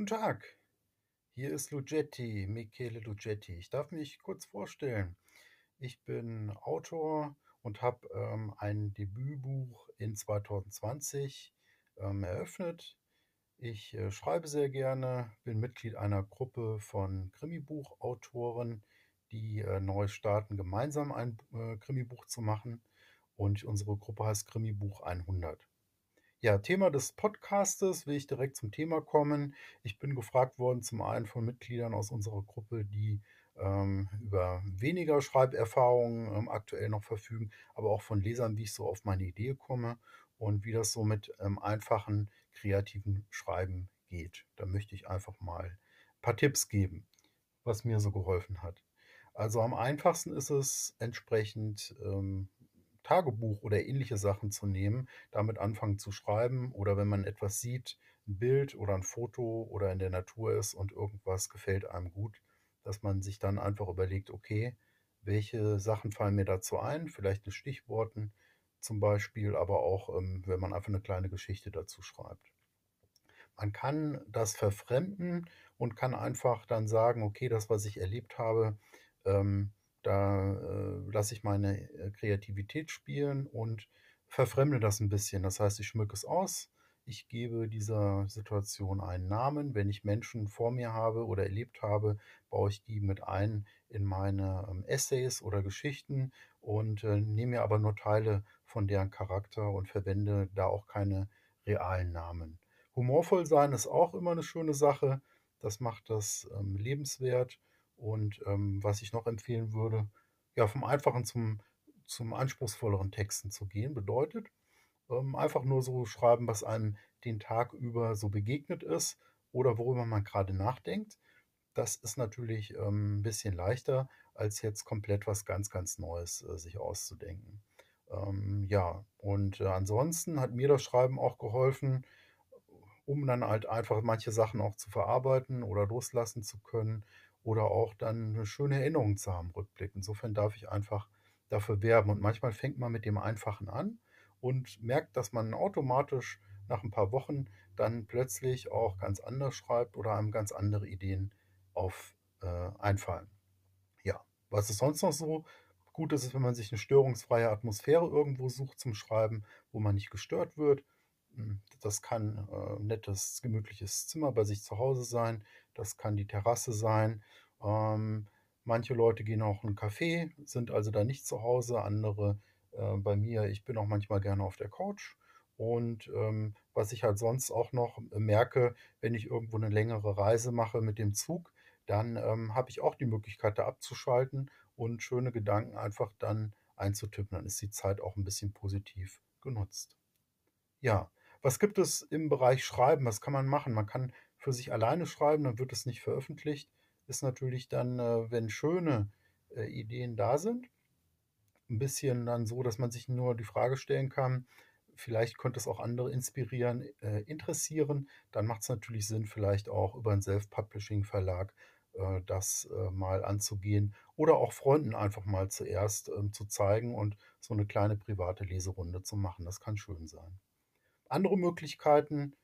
Guten Tag, hier ist Lugetti, Michele Lugetti. Ich darf mich kurz vorstellen. Ich bin Autor und habe ähm, ein Debütbuch in 2020 ähm, eröffnet. Ich äh, schreibe sehr gerne, bin Mitglied einer Gruppe von Krimibuchautoren, die äh, neu starten, gemeinsam ein äh, Krimibuch zu machen. Und unsere Gruppe heißt Krimibuch 100. Ja, Thema des Podcastes will ich direkt zum Thema kommen. Ich bin gefragt worden, zum einen von Mitgliedern aus unserer Gruppe, die ähm, über weniger Schreiberfahrungen ähm, aktuell noch verfügen, aber auch von Lesern, wie ich so auf meine Idee komme und wie das so mit ähm, einfachen kreativen Schreiben geht. Da möchte ich einfach mal ein paar Tipps geben, was mir so geholfen hat. Also am einfachsten ist es entsprechend ähm, Tagebuch oder ähnliche Sachen zu nehmen, damit anfangen zu schreiben oder wenn man etwas sieht, ein Bild oder ein Foto oder in der Natur ist und irgendwas gefällt einem gut, dass man sich dann einfach überlegt, okay, welche Sachen fallen mir dazu ein, vielleicht mit Stichworten zum Beispiel, aber auch, ähm, wenn man einfach eine kleine Geschichte dazu schreibt. Man kann das verfremden und kann einfach dann sagen, okay, das, was ich erlebt habe, ähm, da äh, lasse ich meine äh, Kreativität spielen und verfremde das ein bisschen. Das heißt, ich schmücke es aus. Ich gebe dieser Situation einen Namen. Wenn ich Menschen vor mir habe oder erlebt habe, baue ich die mit ein in meine ähm, Essays oder Geschichten und äh, nehme mir aber nur Teile von deren Charakter und verwende da auch keine realen Namen. Humorvoll sein ist auch immer eine schöne Sache. Das macht das ähm, lebenswert. Und ähm, was ich noch empfehlen würde, ja, vom einfachen zum, zum anspruchsvolleren Texten zu gehen, bedeutet ähm, einfach nur so schreiben, was einem den Tag über so begegnet ist oder worüber man gerade nachdenkt. Das ist natürlich ähm, ein bisschen leichter, als jetzt komplett was ganz, ganz Neues äh, sich auszudenken. Ähm, ja, und äh, ansonsten hat mir das Schreiben auch geholfen, um dann halt einfach manche Sachen auch zu verarbeiten oder loslassen zu können oder auch dann eine schöne Erinnerung zu haben, Rückblick. Insofern darf ich einfach dafür werben. Und manchmal fängt man mit dem Einfachen an und merkt, dass man automatisch nach ein paar Wochen dann plötzlich auch ganz anders schreibt oder einem ganz andere Ideen auf äh, einfallen. Ja, was ist sonst noch so? Gut ist es, wenn man sich eine störungsfreie Atmosphäre irgendwo sucht zum Schreiben, wo man nicht gestört wird. Hm, das kann äh, ein nettes, gemütliches Zimmer bei sich zu Hause sein. Das kann die Terrasse sein. Ähm, manche Leute gehen auch in 'n Café, sind also da nicht zu Hause. Andere, äh, bei mir ich bin auch manchmal gerne auf der Couch. Und, ähm, was ich halt sonst auch noch merke, wenn ich irgendwo eine längere Reise mache mit dem Zug, dann, ähm, habe ich auch die Möglichkeit, da abzuschalten und schöne Gedanken einfach dann einzutippen. Dann ist die Zeit auch ein bisschen positiv genutzt. Ja, was gibt es im Bereich Schreiben? Was kann man machen? Man kann für sich alleine schreiben, dann wird es nicht veröffentlicht. Ist natürlich dann, äh, wenn schöne äh, Ideen da sind, ein bisschen dann so, dass man sich nur die Frage stellen kann, vielleicht könnte es auch andere inspirieren, äh, interessieren. Dann macht es natürlich Sinn, vielleicht auch über einen Self-Publishing-Verlag äh, das äh, mal anzugehen oder auch Freunden einfach mal zuerst ähm, zu zeigen und so eine kleine private Leserunde zu machen. Das kann schön sein. Andere Möglichkeiten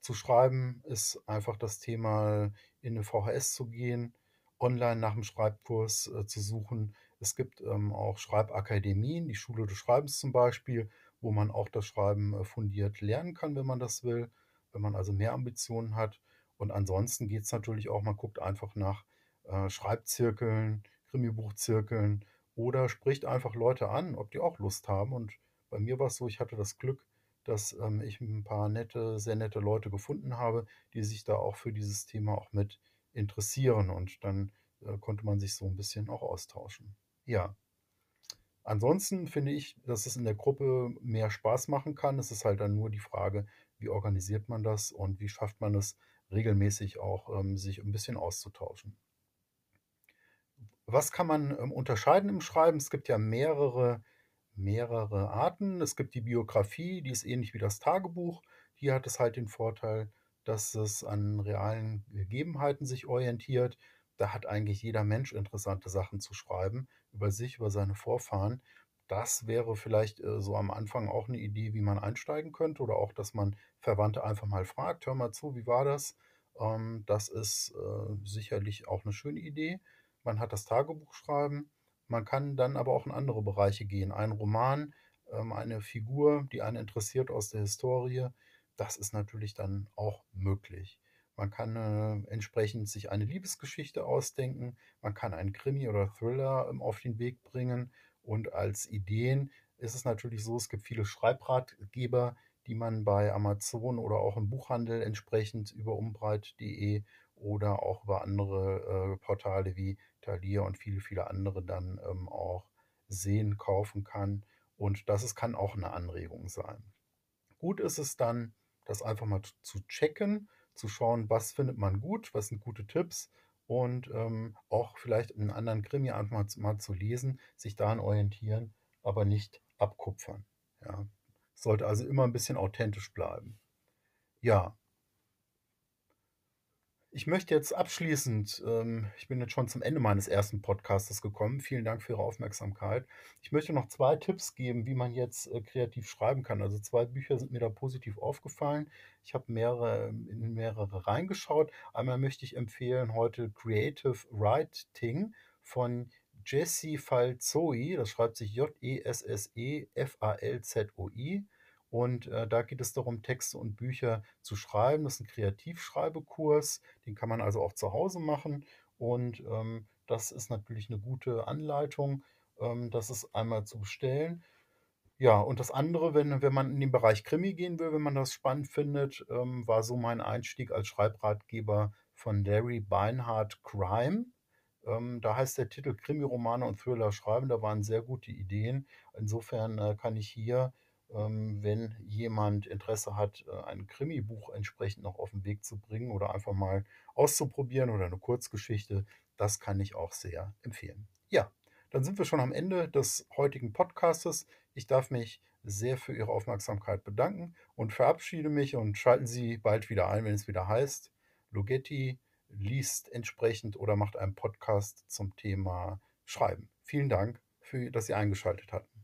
zu schreiben ist einfach das Thema, in eine VHS zu gehen, online nach dem Schreibkurs äh, zu suchen. Es gibt ähm, auch Schreibakademien, die Schule des Schreibens zum Beispiel, wo man auch das Schreiben äh, fundiert lernen kann, wenn man das will, wenn man also mehr Ambitionen hat. Und ansonsten geht es natürlich auch, man guckt einfach nach äh, Schreibzirkeln, Krimibuchzirkeln oder spricht einfach Leute an, ob die auch Lust haben. Und bei mir war es so, ich hatte das Glück, dass ähm, ich ein paar nette, sehr nette Leute gefunden habe, die sich da auch für dieses Thema auch mit interessieren. Und dann äh, konnte man sich so ein bisschen auch austauschen. Ja. Ansonsten finde ich, dass es in der Gruppe mehr Spaß machen kann. Es ist halt dann nur die Frage, wie organisiert man das und wie schafft man es regelmäßig auch, ähm, sich ein bisschen auszutauschen. Was kann man ähm, unterscheiden im Schreiben? Es gibt ja mehrere mehrere Arten. Es gibt die Biografie, die ist ähnlich wie das Tagebuch. Hier hat es halt den Vorteil, dass es an realen Gegebenheiten sich orientiert. Da hat eigentlich jeder Mensch interessante Sachen zu schreiben über sich, über seine Vorfahren. Das wäre vielleicht äh, so am Anfang auch eine Idee, wie man einsteigen könnte oder auch, dass man Verwandte einfach mal fragt, hör mal zu, wie war das? Ähm, das ist äh, sicherlich auch eine schöne Idee. Man hat das Tagebuch schreiben. Man kann dann aber auch in andere Bereiche gehen. Ein Roman, ähm, eine Figur, die einen interessiert aus der Historie, das ist natürlich dann auch möglich. Man kann äh, entsprechend sich eine Liebesgeschichte ausdenken. Man kann einen Krimi oder Thriller ähm, auf den Weg bringen. Und als Ideen ist es natürlich so, es gibt viele Schreibratgeber, die man bei Amazon oder auch im Buchhandel entsprechend über umbreit.de oder auch über andere äh, Portale wie Thalia und viele, viele andere dann ähm, auch sehen, kaufen kann. Und das ist, kann auch eine Anregung sein. Gut ist es dann, das einfach mal zu checken, zu schauen, was findet man gut, was sind gute Tipps und ähm, auch vielleicht einen anderen Krimi einfach mal zu lesen, sich daran orientieren, aber nicht abkupfern. Ja. Sollte also immer ein bisschen authentisch bleiben. Ja. Ich möchte jetzt abschließend, ähm, ich bin jetzt schon zum Ende meines ersten Podcastes gekommen. Vielen Dank für Ihre Aufmerksamkeit. Ich möchte noch zwei Tipps geben, wie man jetzt äh, kreativ schreiben kann. Also zwei Bücher sind mir da positiv aufgefallen. Ich habe mehrere, in mehrere reingeschaut. Einmal möchte ich empfehlen heute Creative Writing von Jesse Falzoi, das schreibt sich J-E-S-S-E-F-A-L-Z-O-I. Und äh, da geht es darum, Texte und Bücher zu schreiben. Das ist ein Kreativschreibekurs, den kann man also auch zu Hause machen. Und ähm, das ist natürlich eine gute Anleitung, ähm, das ist einmal zu bestellen. Ja, und das andere, wenn, wenn man in den Bereich Krimi gehen will, wenn man das spannend findet, ähm, war so mein Einstieg als Schreibratgeber von Larry Beinhardt Crime. Ähm, da heißt der Titel Krimi-Romane und Thriller schreiben. Da waren sehr gute Ideen. Insofern äh, kann ich hier, wenn jemand Interesse hat, äh, ein Krimi-Buch entsprechend noch auf den Weg zu bringen oder einfach mal auszuprobieren oder eine Kurzgeschichte, das kann ich auch sehr empfehlen. Ja, dann sind wir schon am Ende des heutigen Podcastes. Ich darf mich sehr für Ihre Aufmerksamkeit bedanken und verabschiede mich und schalten Sie bald wieder ein, wenn es wieder heißt Logetti liest entsprechend oder macht einen Podcast zum Thema Schreiben. Vielen Dank, für, dass Sie eingeschaltet hatten.